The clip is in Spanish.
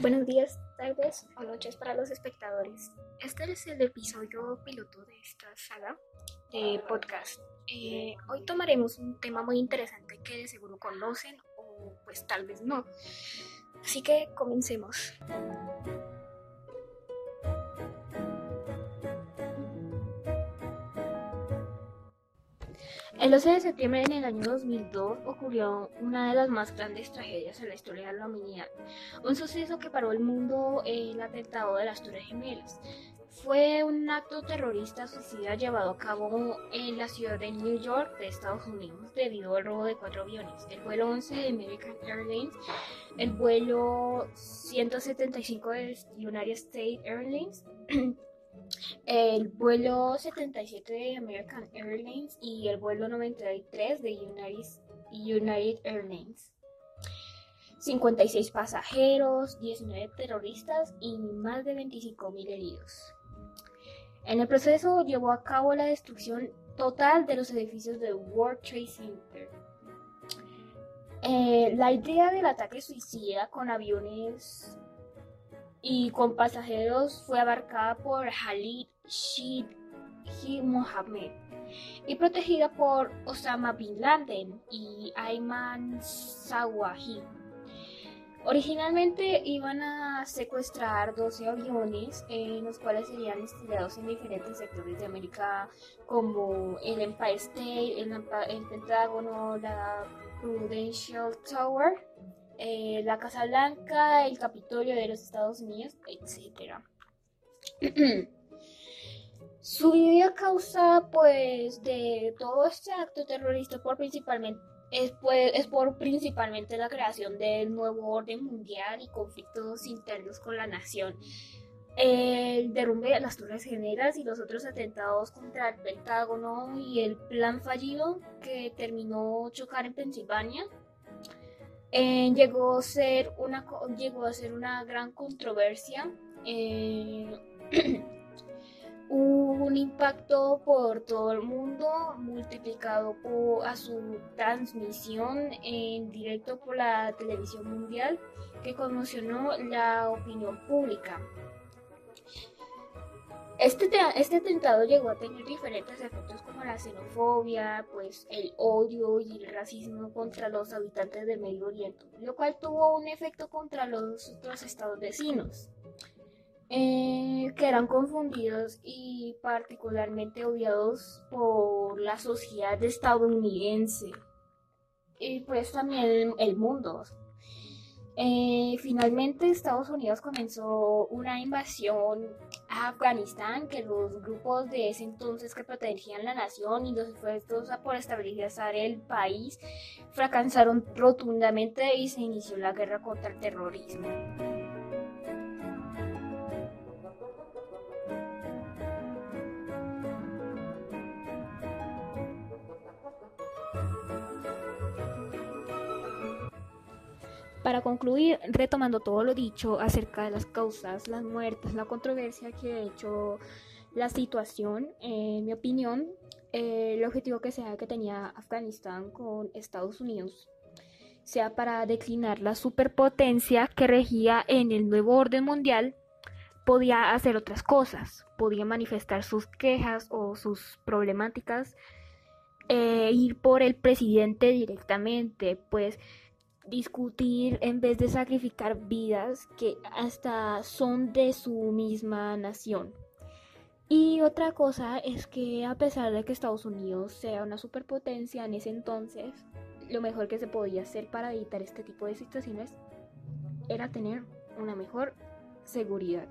Buenos días, tardes o noches para los espectadores. Este es el episodio piloto de esta saga de podcast. Eh, hoy tomaremos un tema muy interesante que de seguro conocen o pues tal vez no. Así que comencemos. El 11 de septiembre en el año 2002 ocurrió una de las más grandes tragedias en la historia de la humanidad, un suceso que paró el mundo, el atentado de las Torres Gemelas. Fue un acto terrorista suicida llevado a cabo en la ciudad de New York de Estados Unidos debido al robo de cuatro aviones, el vuelo 11 de American Airlines, el vuelo 175 de United States Airlines, el vuelo 77 de American Airlines y el vuelo 93 de United, Airlines. 56 pasajeros, 19 terroristas y más de 25.000 heridos. En el proceso llevó a cabo la destrucción total de los edificios del World Trade Center. Eh, la idea del ataque suicida con aviones y con pasajeros fue abarcada por Khalid Sheikh Mohammed y protegida por Osama Bin Laden y Ayman Zawahiri. Originalmente iban a secuestrar 12 aviones en los cuales serían estudiados en diferentes sectores de América como el Empire State, el, el Pentágono, la Prudential Tower eh, la Casa Blanca, el Capitolio de los Estados Unidos, etc. Su vida causa pues de todo este acto terrorista por principalmente es, pues, es por principalmente la creación del nuevo orden mundial y conflictos internos con la nación. El derrumbe de las Torres Gemelas y los otros atentados contra el Pentágono y el plan fallido que terminó chocar en Pensilvania eh, llegó, a ser una, llegó a ser una gran controversia. Eh, un impacto por todo el mundo, multiplicado por, a su transmisión en directo por la televisión mundial, que conmocionó la opinión pública. Este, este atentado llegó a tener diferentes efectos como la xenofobia, pues el odio y el racismo contra los habitantes del Medio Oriente, lo cual tuvo un efecto contra los otros estados vecinos, eh, que eran confundidos y particularmente odiados por la sociedad estadounidense y pues también el mundo. Eh, finalmente Estados Unidos comenzó una invasión a Afganistán que los grupos de ese entonces que protegían la nación y los esfuerzos por estabilizar el país fracasaron rotundamente y se inició la guerra contra el terrorismo. Para concluir, retomando todo lo dicho acerca de las causas, las muertes, la controversia que ha hecho la situación, en mi opinión, eh, el objetivo que sea que tenía Afganistán con Estados Unidos sea para declinar la superpotencia que regía en el nuevo orden mundial, podía hacer otras cosas, podía manifestar sus quejas o sus problemáticas, e ir por el presidente directamente, pues discutir en vez de sacrificar vidas que hasta son de su misma nación. Y otra cosa es que a pesar de que Estados Unidos sea una superpotencia en ese entonces, lo mejor que se podía hacer para evitar este tipo de situaciones era tener una mejor seguridad.